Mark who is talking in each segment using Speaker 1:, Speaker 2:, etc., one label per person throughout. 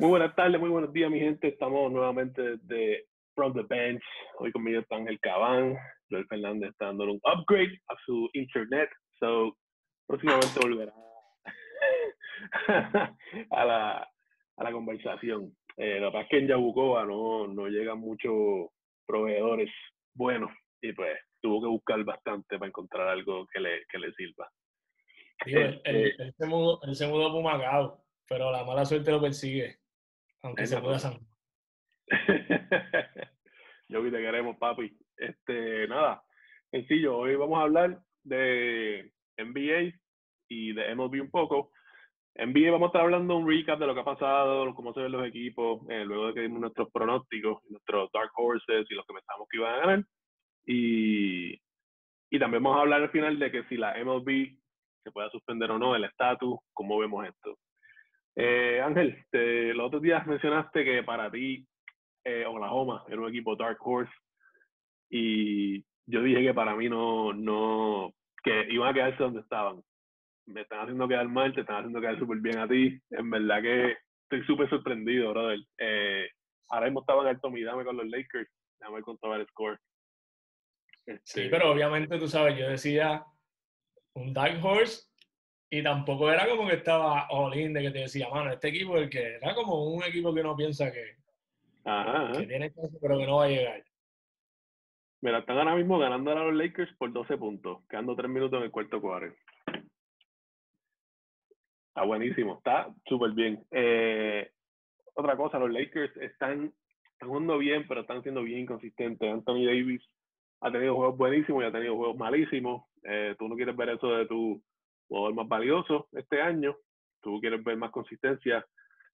Speaker 1: Muy buenas tardes, muy buenos días, mi gente. Estamos nuevamente desde From the Bench. Hoy conmigo está Ángel Cabán. Joel Fernández está dando un upgrade a su internet. So, próximamente volverá a la, a la conversación. Eh, la verdad es que en Yabucoa no, no llegan muchos proveedores buenos y pues tuvo que buscar bastante para encontrar algo que le, que le sirva.
Speaker 2: él, se mudó, él se mudó a Pumacao, pero la mala suerte lo persigue, aunque se pueda San
Speaker 1: Yo vi te queremos, papi. Este, nada, sencillo, hoy vamos a hablar de NBA y de MLB un poco. NBA vamos a estar hablando un recap de lo que ha pasado, cómo se ven los equipos, eh, luego de que dimos nuestros pronósticos, nuestros dark horses y los que pensamos que iban a ganar. Y, y también vamos a hablar al final de que si la MLB se pueda suspender o no, el estatus, cómo vemos esto. Eh, Ángel, te, los otros días mencionaste que para ti eh, Oklahoma era un equipo Dark Horse y yo dije que para mí no, no, que iban a quedarse donde estaban. Me están haciendo quedar mal, te están haciendo quedar súper bien a ti. En verdad que estoy súper sorprendido, brother. Eh, ahora mismo estaban en alto dame con los Lakers. Déjame ver cuánto va el score.
Speaker 2: Sí, este pero obviamente tú sabes, yo decía un Dark Horse y tampoco era como que estaba all in de que te decía, mano, este equipo es el que era como un equipo que uno piensa que, que tiene chance, pero que no va a llegar.
Speaker 1: Mira, están ahora mismo ganando a los Lakers por 12 puntos, quedando 3 minutos en el cuarto cuadro. Está buenísimo, está súper bien. Eh, otra cosa, los Lakers están, están jugando bien, pero están siendo bien inconsistentes. Anthony Davis ha tenido juegos buenísimos y ha tenido juegos malísimos. Eh, tú no quieres ver eso de tu jugador más valioso este año. Tú quieres ver más consistencia.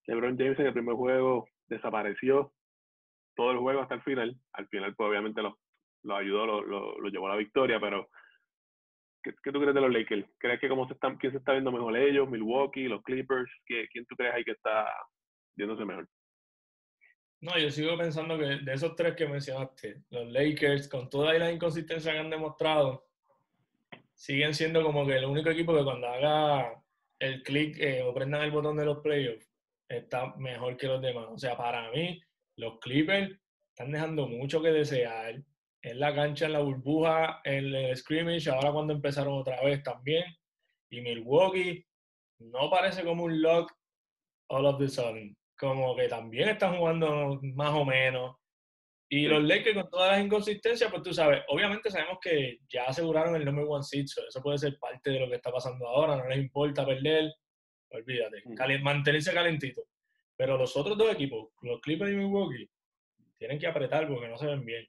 Speaker 1: LeBron James en el primer juego desapareció todo el juego hasta el final. Al final, pues obviamente lo, lo ayudó, lo, lo, llevó a la victoria, pero ¿qué, ¿qué, tú crees de los Lakers? ¿Crees que cómo se están, quién se está viendo mejor ellos, Milwaukee, los Clippers? ¿Quién tú crees ahí que está viéndose mejor?
Speaker 2: No, yo sigo pensando que de esos tres que mencionaste, los Lakers, con toda la inconsistencia que han demostrado, siguen siendo como que el único equipo que cuando haga el clic eh, o prendan el botón de los playoffs está mejor que los demás. O sea, para mí, los Clippers están dejando mucho que desear. En la cancha, en la burbuja, en el scrimmage, ahora cuando empezaron otra vez también. Y Milwaukee no parece como un lock all of the sudden como que también están jugando más o menos. Y los Lakers con todas las inconsistencias, pues tú sabes, obviamente sabemos que ya aseguraron el number one seed, eso puede ser parte de lo que está pasando ahora, no les importa perder, olvídate, mantenerse calentito. Pero los otros dos equipos, los Clippers y Milwaukee, tienen que apretar porque no se ven bien.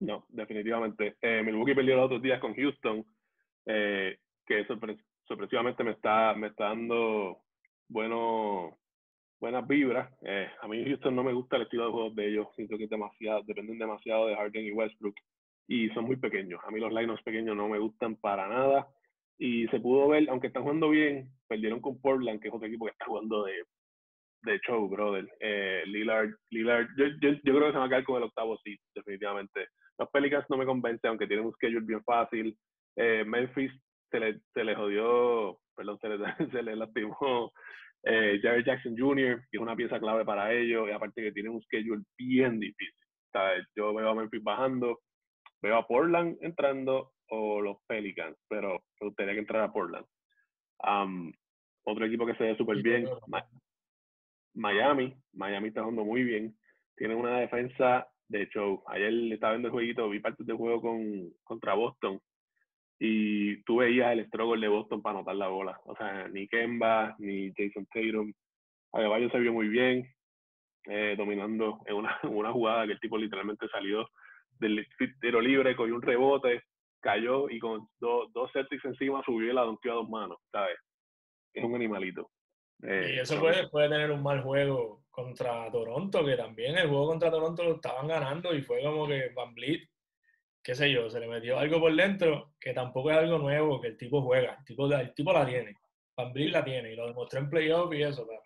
Speaker 1: No, definitivamente. Eh, Milwaukee perdió los otros días con Houston, eh, que sorpresivamente me está, me está dando buenos buenas vibras. Eh, a mí Houston no me gusta el estilo de juego de ellos. Siento que demasiado, dependen demasiado de Harden y Westbrook. Y son muy pequeños. A mí los lineups pequeños no me gustan para nada. Y se pudo ver, aunque están jugando bien, perdieron con Portland, que es otro equipo que está jugando de, de show, brother. Eh, Lillard, Lillard yo, yo, yo, creo que se va a caer con el octavo sí, definitivamente. Los Pelicans no me convencen, aunque tienen un schedule bien fácil. Eh, Memphis se le, se le jodió, perdón, se le, se le lastimó eh, Jared Jackson Jr., que es una pieza clave para ellos, y aparte que tiene un schedule bien difícil. Yo veo a Memphis bajando, veo a Portland entrando o los Pelicans, pero me gustaría que entrara a Portland. otro equipo que se ve súper bien, Miami. Miami está jugando muy bien. Tiene una defensa de show. Ayer estaba viendo el jueguito, vi partes del juego con, contra Boston y tú veías el struggle de Boston para anotar la bola. O sea, ni Kemba, ni Jason Tatum. Adebayo se vio muy bien, eh, dominando en una, una jugada que el tipo literalmente salió del tiro libre, cogió un rebote, cayó y con dos Celtics encima subió y la donkeó a dos manos, ¿sabes? Es un animalito.
Speaker 2: Eh, y eso puede, puede tener un mal juego contra Toronto, que también el juego contra Toronto lo estaban ganando y fue como que Van qué sé yo, se le metió algo por dentro que tampoco es algo nuevo que el tipo juega. El tipo, el tipo la tiene. Van la tiene y lo demostró en playoff y eso, pero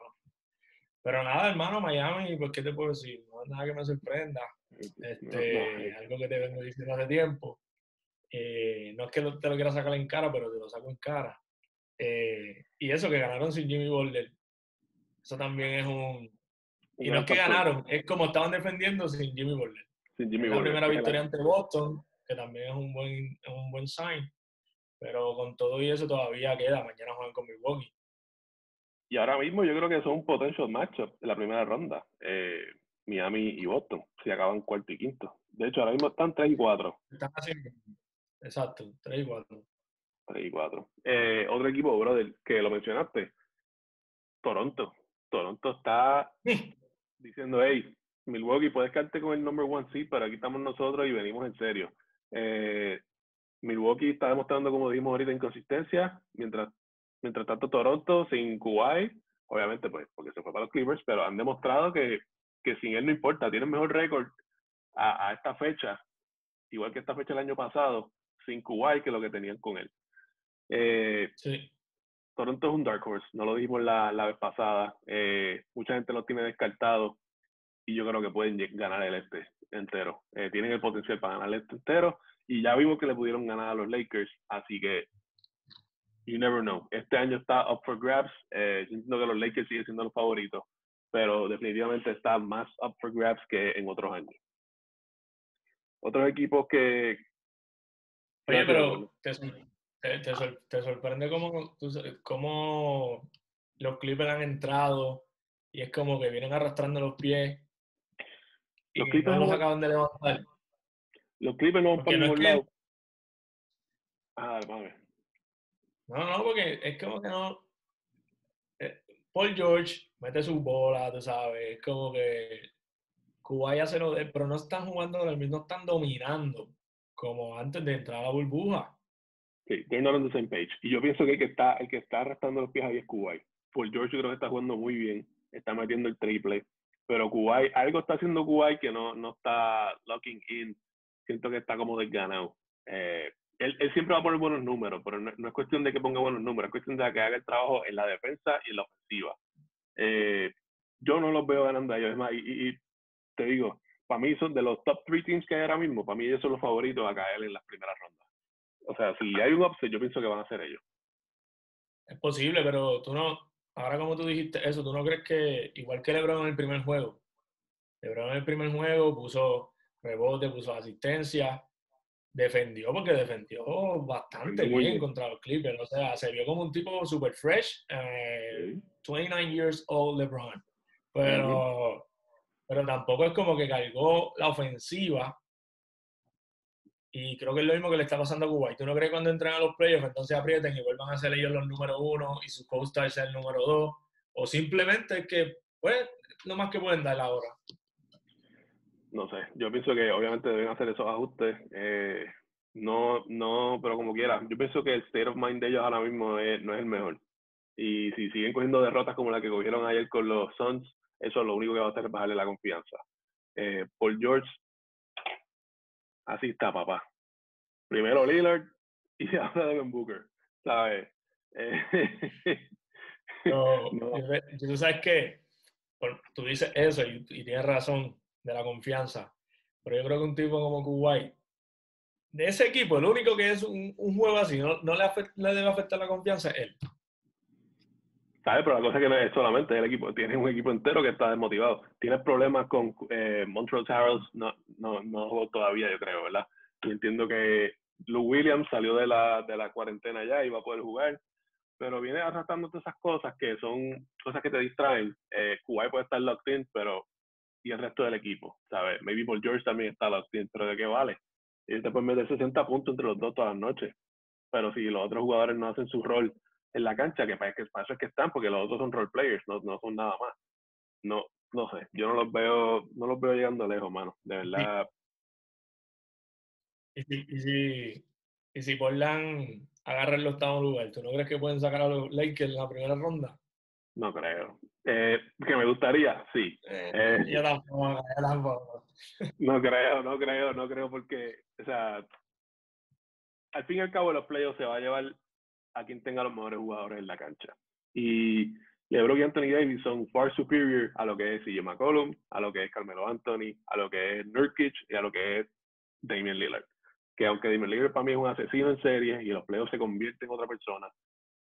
Speaker 2: Pero nada, hermano, Miami, pues, ¿qué te puedo decir? No es nada que me sorprenda. Este, algo que te vengo diciendo hace tiempo. Eh, no es que te lo quiera sacar en cara, pero te lo saco en cara. Eh, y eso, que ganaron sin Jimmy Boulder. Eso también es un, Y no es que ganaron, es como estaban defendiendo sin Jimmy Butler.
Speaker 1: Sin Jimmy
Speaker 2: La
Speaker 1: Butler.
Speaker 2: primera victoria ante Boston, que también es un buen, es un buen sign. Pero con todo y eso todavía queda. Mañana juegan con Milwaukee.
Speaker 1: Y ahora mismo yo creo que son un potential matchup en la primera ronda. Eh, Miami y Boston, si acaban cuarto y quinto. De hecho, ahora mismo están 3 y 4.
Speaker 2: Están haciendo. Exacto, 3 y 4.
Speaker 1: 3 y 4. Eh, otro equipo, brother, que lo mencionaste. Toronto. Toronto está diciendo, hey, Milwaukee, puedes quedarte con el number one seed, pero aquí estamos nosotros y venimos en serio. Eh, Milwaukee está demostrando, como dijimos ahorita, inconsistencia, mientras, mientras tanto Toronto sin Kuwait, obviamente pues porque se fue para los Clippers, pero han demostrado que, que sin él no importa, tienen mejor récord a, a, esta fecha, igual que esta fecha el año pasado, sin Kuwait que lo que tenían con él. Eh,
Speaker 2: sí.
Speaker 1: Toronto es un dark horse, no lo dijimos la, la vez pasada, eh, mucha gente lo tiene descartado y yo creo que pueden ganar el este entero. Eh, tienen el potencial para ganar el este entero y ya vimos que le pudieron ganar a los Lakers, así que you never know. Este año está up for grabs, eh, siento que los Lakers siguen siendo los favoritos, pero definitivamente está más up for grabs que en otros años. Otros equipos que...
Speaker 2: Oye, pero te, te, te, te sorprende cómo, cómo los Clippers han entrado y es como que vienen arrastrando los pies
Speaker 1: los Clippers
Speaker 2: no los acaban de levantar.
Speaker 1: Los Clippers no van para ningún lado. Ah, vale.
Speaker 2: No, no, porque es como que no. Eh, Paul George mete su bola, tú sabes. Es como que Cuba ya se lo de, pero no están jugando, no están dominando como antes de entrar a la burbuja.
Speaker 1: Sí, they're not on the same page. Y yo pienso que el que está, el que está arrastrando los pies ahí es Kuwait. Paul George yo creo que está jugando muy bien, está metiendo el triple, pero Kuwait, algo está haciendo Kuwait que no, no está locking in. Siento que está como desganado. Eh, él, él, siempre va a poner buenos números, pero no, no, es cuestión de que ponga buenos números, es cuestión de que haga el trabajo en la defensa y en la ofensiva. Eh, yo no los veo ganando a ellos. Es más, y, y, y, te digo, para mí son de los top three teams que hay ahora mismo, para mí ellos son los favoritos a caer en las primeras rondas. O sea, si hay un upset, yo pienso que van a ser ellos.
Speaker 2: Es posible, pero tú no, ahora como tú dijiste eso, ¿tú no crees que, igual que LeBron en el primer juego, LeBron en el primer juego puso rebote, puso asistencia, defendió porque defendió bastante
Speaker 1: Muy
Speaker 2: bien,
Speaker 1: bien.
Speaker 2: contra los Clippers. O sea, se vio como un tipo super fresh, eh, 29 years old LeBron. Pero, pero tampoco es como que cargó la ofensiva. Y creo que es lo mismo que le está pasando a Kuwait. ¿Tú no crees cuando entren a los playoffs entonces aprieten y vuelvan a ser ellos los número uno y su co-star sea el número dos? O simplemente que, pues, lo más que pueden dar ahora.
Speaker 1: No sé, yo pienso que obviamente deben hacer esos ajustes. Eh, no, no, pero como quiera. Yo pienso que el state of mind de ellos ahora mismo es, no es el mejor. Y si siguen cogiendo derrotas como la que cogieron ayer con los Suns, eso es lo único que va a hacer es bajarle la confianza. Eh, Paul George, así está, papá. Primero Lillard y ahora Devin Booker, ¿sabes? Eh,
Speaker 2: no, no. Tú sabes que tú dices eso y, y, tienes razón de la confianza, pero yo creo que un tipo como Kuwait, de ese equipo, el único que es un, un juego así, no, no le, afecta, le, debe afectar la confianza es él.
Speaker 1: ¿Sabes? Pero la cosa es que no es solamente el equipo, tienes un equipo entero que está desmotivado. Tienes problemas con eh, Montreal Harrells, no, no, no todavía, yo creo, ¿verdad? Y entiendo que Lou Williams salió de la, de la cuarentena ya y va a poder jugar, pero viene arrastrando todas esas cosas que son cosas que te distraen. Eh, Kuwait puede estar locked in, pero y el resto del equipo, ¿sabes? Maybe Paul George también está locked in, pero ¿de qué vale? Y te pueden meter 60 puntos entre los dos todas las noches, pero si los otros jugadores no hacen su rol en la cancha, que para, que para eso es que están, porque los otros son role players, no, no son nada más. No, no sé, yo no los veo, no los veo llegando lejos, mano, de verdad.
Speaker 2: Y si, y si, y si Portland agarra el octavo lugar, ¿tú no crees que pueden sacar a los Lakers en la primera ronda?
Speaker 1: No creo. Eh, que me gustaría, sí.
Speaker 2: Eh, eh, yo tampoco, yo tampoco.
Speaker 1: No creo, no creo, no creo porque, o sea, al fin y al cabo los playoffs se va a llevar a quien tenga los mejores jugadores en la cancha. Y LeBron y Anthony Davis son far superior a lo que es CJ McCollum, a lo que es Carmelo Anthony, a lo que es Nurkic y a lo que es Damian Lillard. Que aunque Damian Lillard para mí es un asesino en serie y los playoffs se convierte en otra persona,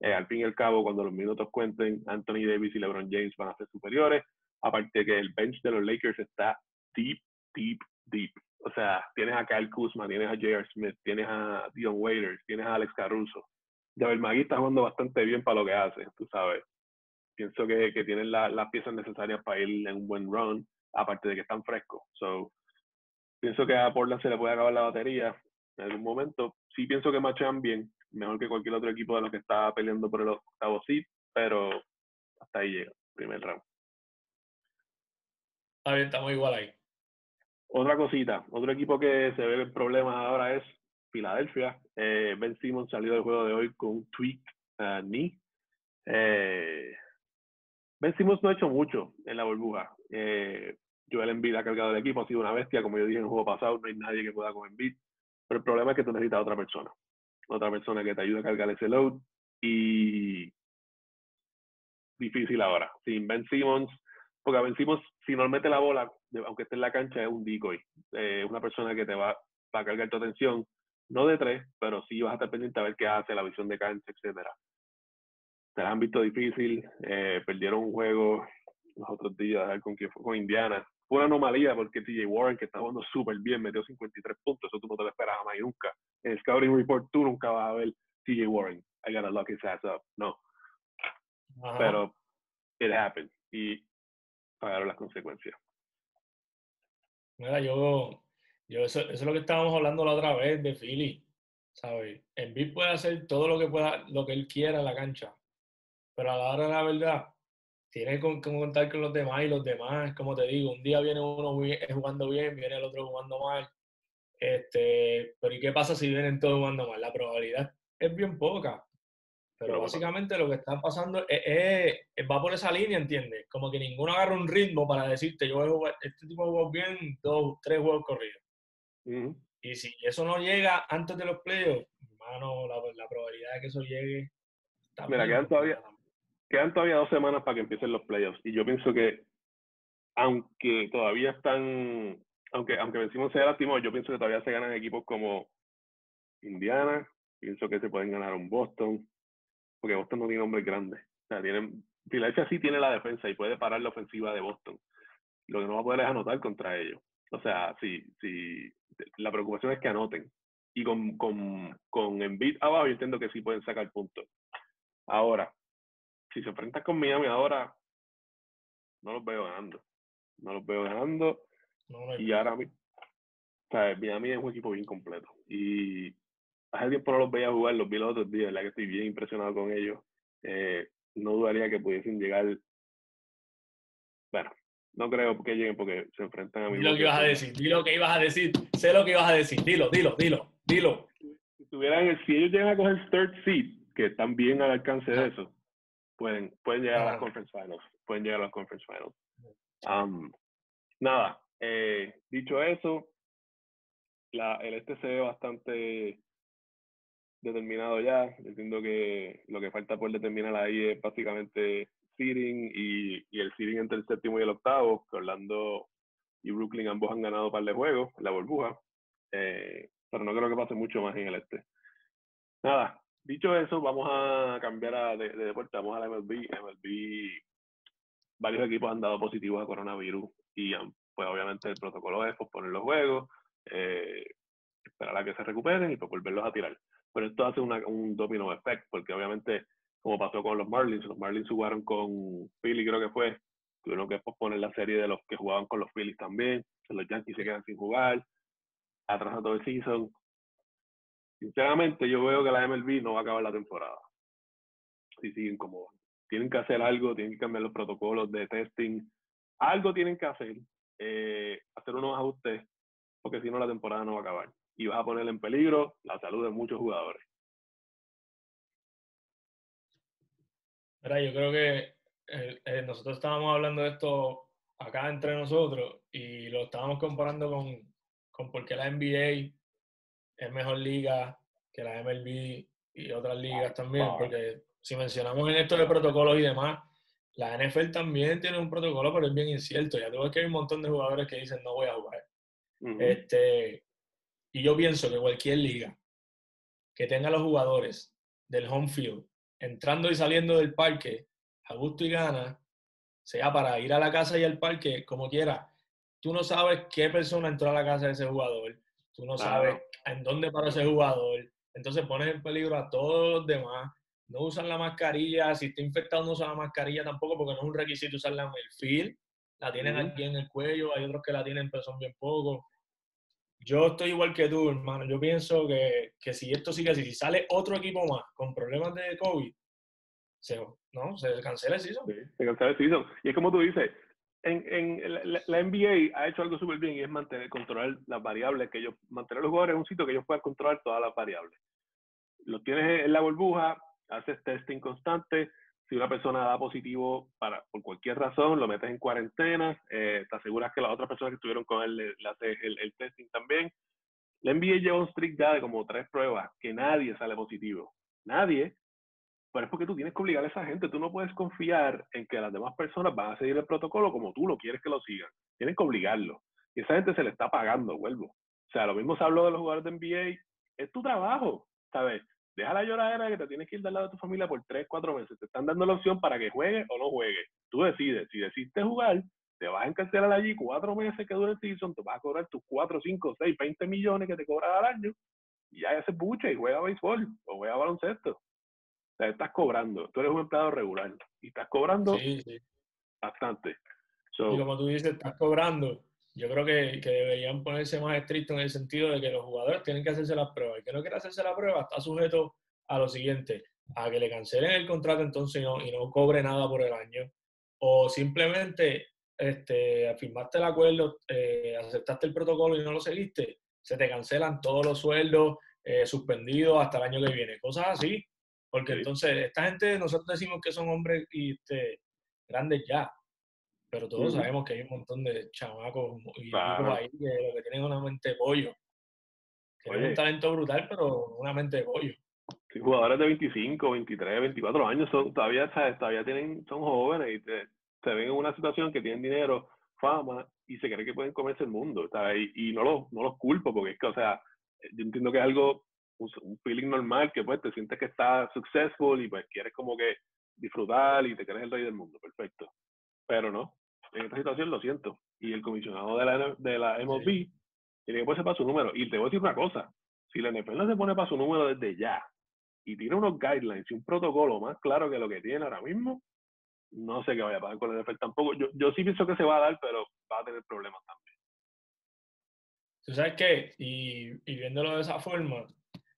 Speaker 1: eh, al fin y al cabo, cuando los minutos cuenten, Anthony Davis y LeBron James van a ser superiores Aparte que el bench de los Lakers está deep, deep, deep. O sea, tienes a Kyle Kuzma, tienes a J.R. Smith, tienes a Dion Waiters, tienes a Alex Caruso. Javier Magui está jugando bastante bien para lo que hace, tú sabes. Pienso que, que tienen las piezas necesarias para ir en un buen run, aparte de que están frescos. So, pienso que a Portland se le puede acabar la batería en algún momento. Sí pienso que marchan bien, mejor que cualquier otro equipo de los que está peleando por el octavo seed, pero hasta ahí llega, primer round.
Speaker 2: Está bien, estamos igual ahí.
Speaker 1: Otra cosita, otro equipo que se ve en problemas ahora es Filadelfia. Eh, ben Simmons salió del juego de hoy con un tweak uh, knee. Eh, ben Simmons no ha hecho mucho en la burbuja. Eh, Joel Embiid ha cargado el equipo, ha sido una bestia, como yo dije en el juego pasado, no hay nadie que pueda con Embiid. Pero el problema es que tú necesitas otra persona. Otra persona que te ayude a cargar ese load. Y difícil ahora. Sin Ben Simmons, porque Ben Simmons, si no mete la bola, aunque esté en la cancha, es un decoy. Eh, una persona que te va, va, a cargar tu atención, no de tres, pero sí vas a estar pendiente a ver qué hace, la visión de cancha, etcétera. Se han visto difícil, eh, perdieron un juego los otros días con, con Indiana, fue una anomalía porque TJ Warren, que está jugando súper bien, metió 53 puntos. Eso tú no te lo esperas jamás y nunca. En el Scouting Report tú nunca vas a ver TJ Warren. I gotta lock his ass up. No. Pero it happened. Y pagaron las consecuencias.
Speaker 2: Mira, yo, yo eso, eso, es lo que estábamos hablando la otra vez de Philly. ¿Sabes? Embiid puede hacer todo lo que pueda, lo que él quiera en la cancha. Pero a la hora de la verdad, tiene que contar con los demás y los demás, como te digo, un día viene uno jugando bien, viene el otro jugando mal. Este, pero ¿y qué pasa si vienen todos jugando mal? La probabilidad es bien poca. Pero, básicamente lo que está pasando es, va por esa línea, ¿entiendes? Como que ninguno agarra un ritmo para decirte, yo voy a jugar, este tipo juega bien dos, tres juegos corridos. Y si eso no llega antes de los playoffs, hermano, la, la probabilidad de que eso llegue...
Speaker 1: Mira, quedan todavía, quedan todavía dos semanas para que empiecen los playoffs. Y yo pienso que, aunque todavía están, aunque, aunque vencimos sea lastimado, yo pienso que todavía se ganan equipos como Indiana, pienso que se pueden ganar un Boston, porque Boston no tiene hombres grandes. O sea, tienen, Philadelphia sí tiene la defensa y puede parar la ofensiva de Boston. Lo que no va a poder es anotar contra ellos. O sea, si, si la preocupación es que anoten. Y con, con, con Embiid abajo, yo entiendo que sí pueden sacar puntos. Ahora, si se enfrentan con Miami ahora, no los veo ganando. No los veo ganando. y ahora o sea, Miami es un equipo bien completo. Y hace tiempo no los veía jugar, los vi los otros días, la que estoy bien impresionado con ellos. Eh, no dudaría que pudiesen llegar. Bueno, no creo que lleguen porque se enfrentan a
Speaker 2: mí. Dilo lo que ibas a decir, dilo lo que ibas a decir, sé lo que ibas a decir, dilo, dilo, dilo, dilo.
Speaker 1: Si, tuvieran, si ellos llegan a coger third seed, que están bien al alcance de eso, pueden, pueden llegar a las conference finals. Pueden llegar a las conference finals. Um, nada, eh, dicho eso, la, el este se ve bastante determinado ya. Entiendo que lo que falta por determinar ahí es básicamente seeding y, y el seeding entre el séptimo y el octavo, que Orlando y Brooklyn ambos han ganado un par de juegos, la burbuja. Eh, pero no creo que pase mucho más en el este. Nada, Dicho eso, vamos a cambiar a, de, de, deporte, vamos a la MLB. MLB, varios equipos han dado positivos a coronavirus y pues obviamente el protocolo es posponer los juegos, eh, esperar a que se recuperen y pues volverlos a tirar. Pero esto hace una, un domino effect, porque obviamente, como pasó con los Marlins, los Marlins jugaron con Philly, creo que fue, tuvieron que posponer la serie de los que jugaban con los Phillies también, los Yankees se quedan sin jugar, atrasa todo el season, Sinceramente, yo veo que la MLB no va a acabar la temporada. Si siguen como Tienen que hacer algo, tienen que cambiar los protocolos de testing. Algo tienen que hacer, eh, hacer unos ajustes, porque si no la temporada no va a acabar. Y vas a poner en peligro la salud de muchos jugadores.
Speaker 2: Mira, yo creo que eh, eh, nosotros estábamos hablando de esto acá entre nosotros y lo estábamos comparando con, con por qué la NBA es mejor liga que la MLB y otras ligas también, porque si mencionamos en esto de protocolos y demás, la NFL también tiene un protocolo, pero es bien incierto. Ya tengo que hay un montón de jugadores que dicen no voy a jugar. este, y yo pienso que cualquier liga que tenga los jugadores del home field entrando y saliendo del parque a gusto y gana, sea para ir a la casa y al parque, como quiera. Tú no sabes qué persona entró a la casa de ese jugador, tú no sabes en dónde paró ese jugador, entonces pones en peligro a todos los demás. No usan la mascarilla, si está infectado no usan la mascarilla tampoco porque no es un requisito usarla en el field. La tienen aquí en el cuello, hay otros que la tienen pero son bien pocos. Yo estoy igual que tú, hermano. Yo pienso que, que si esto sigue así, si sale otro equipo más con problemas de COVID, se, ¿no? se cancela el season.
Speaker 1: Se cancela el season. Y es como tú dices, en, en la, NBA ha hecho algo súper bien y es mantener, controlar las variables que ellos, mantener los jugadores en un sitio que ellos puedan controlar todas las variables. Lo tienes en la burbuja, haces testing constante, si una persona da positivo para, por cualquier razón, lo metes en cuarentena, eh, te aseguras que las otras personas que estuvieron con él le, haces el, el, testing también. La NBA lleva un strict ya de como tres pruebas, que nadie sale positivo. Nadie. Pero es porque tú tienes que obligar a esa gente. Tú no puedes confiar en que las demás personas van a seguir el protocolo como tú lo quieres que lo sigan. Tienes que obligarlo. Y esa gente se le está pagando, vuelvo. O sea, lo mismo se habló de los jugadores de NBA. Es tu trabajo, ¿sabes? Deja la lloradera que te tienes que ir del lado de tu familia por tres, cuatro meses. Te están dando la opción para que juegue o no juegue. Tú decides. Si decidiste jugar, te vas a encarcelar allí cuatro meses que dure el season, te vas a cobrar tus cuatro, cinco, seis, veinte millones que te cobras al año y ya ese buche y juega béisbol o juega baloncesto. O sea, estás cobrando. Tú eres un empleado regular y estás cobrando bastante.
Speaker 2: y como tú dices, estás cobrando yo creo que, que, deberían ponerse más estrictos en el sentido de que los jugadores tienen que hacerse las pruebas. El que no quiera hacerse la prueba está sujeto a lo siguiente, a que le cancelen el contrato entonces y no, y no cobre nada por el año. O simplemente este, firmaste el acuerdo, eh, aceptaste el protocolo y no lo seguiste, se te cancelan todos los sueldos eh, suspendidos hasta el año que viene. Cosas así. Porque entonces esta gente, nosotros decimos que son hombres y, este, grandes ya, pero todos sabemos que hay un montón de chamacos y ahí que, que tienen una mente de pollo. Tienen un talento brutal, pero una mente de pollo.
Speaker 1: Sí, jugadores de 25, 23, 24 años son, todavía, todavía tienen, son jóvenes y se ven en una situación que tienen dinero, fama y se cree que pueden comerse el mundo. Y, y, no, los, no los culpo porque es que, o sea, yo entiendo que es algo, un, feeling normal que pues te sientes que estás successful y pues quieres como que disfrutar y te crees el rey del mundo, perfecto. Pero no, en esta situación lo siento. Y el comisionado de la, de la MLB tiene que ponerse para su número. Y te voy a decir una cosa, si la NFL no se pone para su número desde ya y tiene unos guidelines y un protocolo más claro que lo que tiene ahora mismo, no sé qué vaya a pasar con la NFL tampoco. Yo, yo sí pienso que se va a dar, pero va a tener problemas también.
Speaker 2: ¿Tú sabes qué? Y, y viéndolo de esa forma,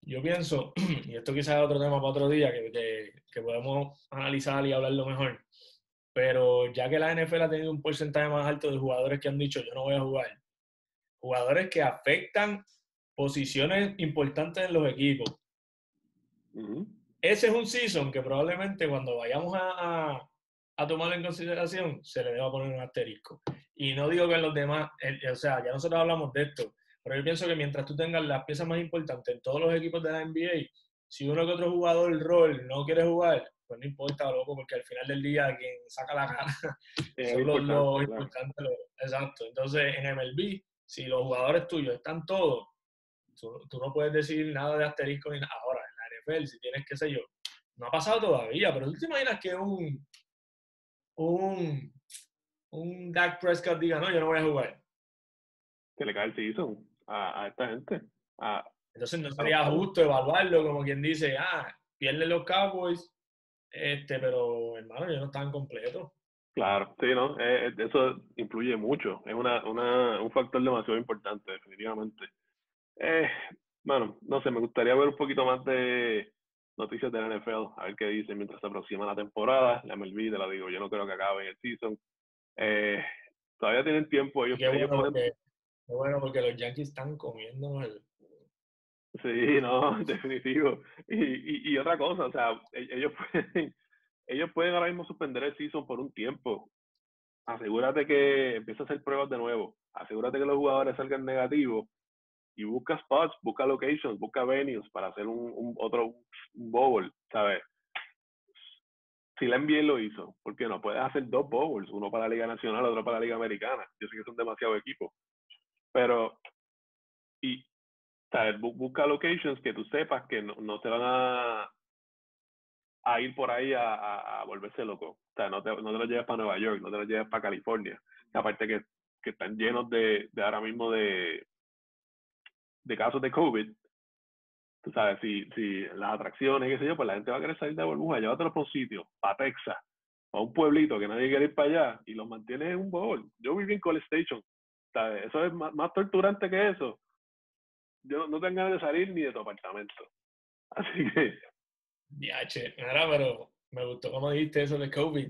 Speaker 2: yo pienso, y esto quizás es otro tema para otro día que, que, que podemos analizar y hablarlo mejor, pero ya que la NFL ha tenido un porcentaje más alto de jugadores que han dicho yo no voy a jugar, jugadores que afectan posiciones importantes en los equipos. Ese es un season que probablemente cuando vayamos a, a, a, tomarlo en consideración se le deba poner un asterisco. Y no digo que los demás, o sea, ya nosotros hablamos de esto, pero yo pienso que mientras tú tengas las piezas más importantes en todos los equipos de la NBA, si uno que otro jugador rol no quiere jugar, pues no importa, loco, porque al final del día quien saca la cara son los, los importantes. exacto. Entonces, en MLB, si los jugadores tuyos están todos, tú, no puedes decir nada de asterisco ni nada. Ahora, en la NFL, si tienes, qué sé yo, no ha pasado todavía, pero tú te imaginas que un, un, un Dak Prescott diga, no, yo no voy a jugar.
Speaker 1: Que le cae el season a, a esta gente.
Speaker 2: Entonces no sería justo evaluarlo como quien dice, ah, pierden los Cowboys, este, pero hermano, ya no estaban completos.
Speaker 1: Claro, sí, ¿no? Eh, eh, eso influye mucho, es una, una, un factor demasiado importante, definitivamente. Eh, bueno, no sé, me gustaría ver un poquito más de noticias de la NFL, a ver qué dicen mientras se aproxima la temporada. La MLB, te la digo, yo no creo que acabe el season. Eh, todavía tienen tiempo. Ellos,
Speaker 2: qué, bueno porque, qué bueno porque los Yankees están comiendo el,
Speaker 1: Sí, no, definitivo. Y, y, otra cosa, o sea, e, ellos pueden, ellos pueden ahora mismo suspender el season por un tiempo. Asegúrate que empieza a hacer pruebas de nuevo. Asegúrate que los jugadores salgan negativos y busca spots, busca locations, busca venues para hacer un, un otro bowl, ¿sabes? Si la NBA lo hizo, ¿por qué no? Puedes hacer dos bowls, uno para la Liga Nacional, otro para la Liga Americana. Yo sé que son demasiados equipos. Pero, y busca locations que tú sepas que no, no te van a, ir por ahí a, volverse loco. O sea, no te, no lo lleves para Nueva York, no te lo lleves para California. Aparte que, están llenos de, de ahora mismo de, casos de COVID, tú sabes, si, si las atracciones, qué sé yo, pues la gente va a querer salir de burbuja, llévatelo para un sitio, para Texas, a un pueblito que nadie quiere ir para allá y los mantiene en un bowl. Yo viví en College Station, ¿sabes? Eso es más torturante que eso. Yo no, tengo ganas de salir ni de tu apartamento. Así que...
Speaker 2: Diache, ahora, pero me gustó como dijiste eso de COVID.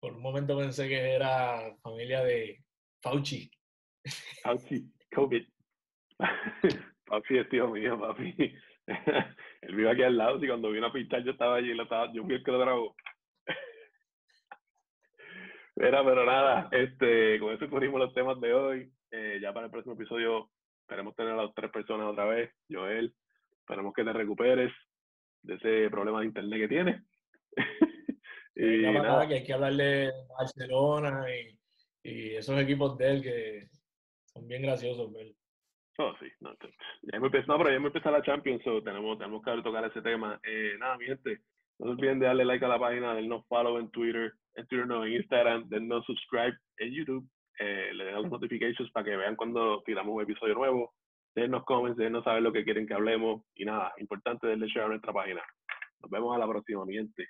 Speaker 2: Por un momento pensé que era familia de Fauci.
Speaker 1: Fauci, COVID. papi es tío mío, papi. Él vive aquí al lado y cuando vino a pintar yo estaba allí, lo estaba, yo fui el que lo grabó. Era, pero nada, este, con eso cubrimos los temas de hoy. Eh, ya para el próximo episodio esperemos tener a las tres personas otra vez. Joel, esperemos que te recuperes de ese problema de internet que tienes.
Speaker 2: y nada. que hay que hablarle de Barcelona y, y, esos equipos de él que son bien graciosos, ¿verdad?
Speaker 1: Oh, sí, no, ya empezado, pero ya hemos empezado la Champions, so tenemos, tenemos que tocar ese tema. Eh, nada, mi gente, no se olviden de darle like a la página, dennos follow en Twitter, en Twitter no, en Instagram, dennos subscribe en YouTube, eh, le den las notifications para que vean cuando tiramos un episodio nuevo, dennos comments, dennos saber lo que quieren que hablemos y nada, importante denle share a nuestra página. Nos vemos a la próxima, mi gente.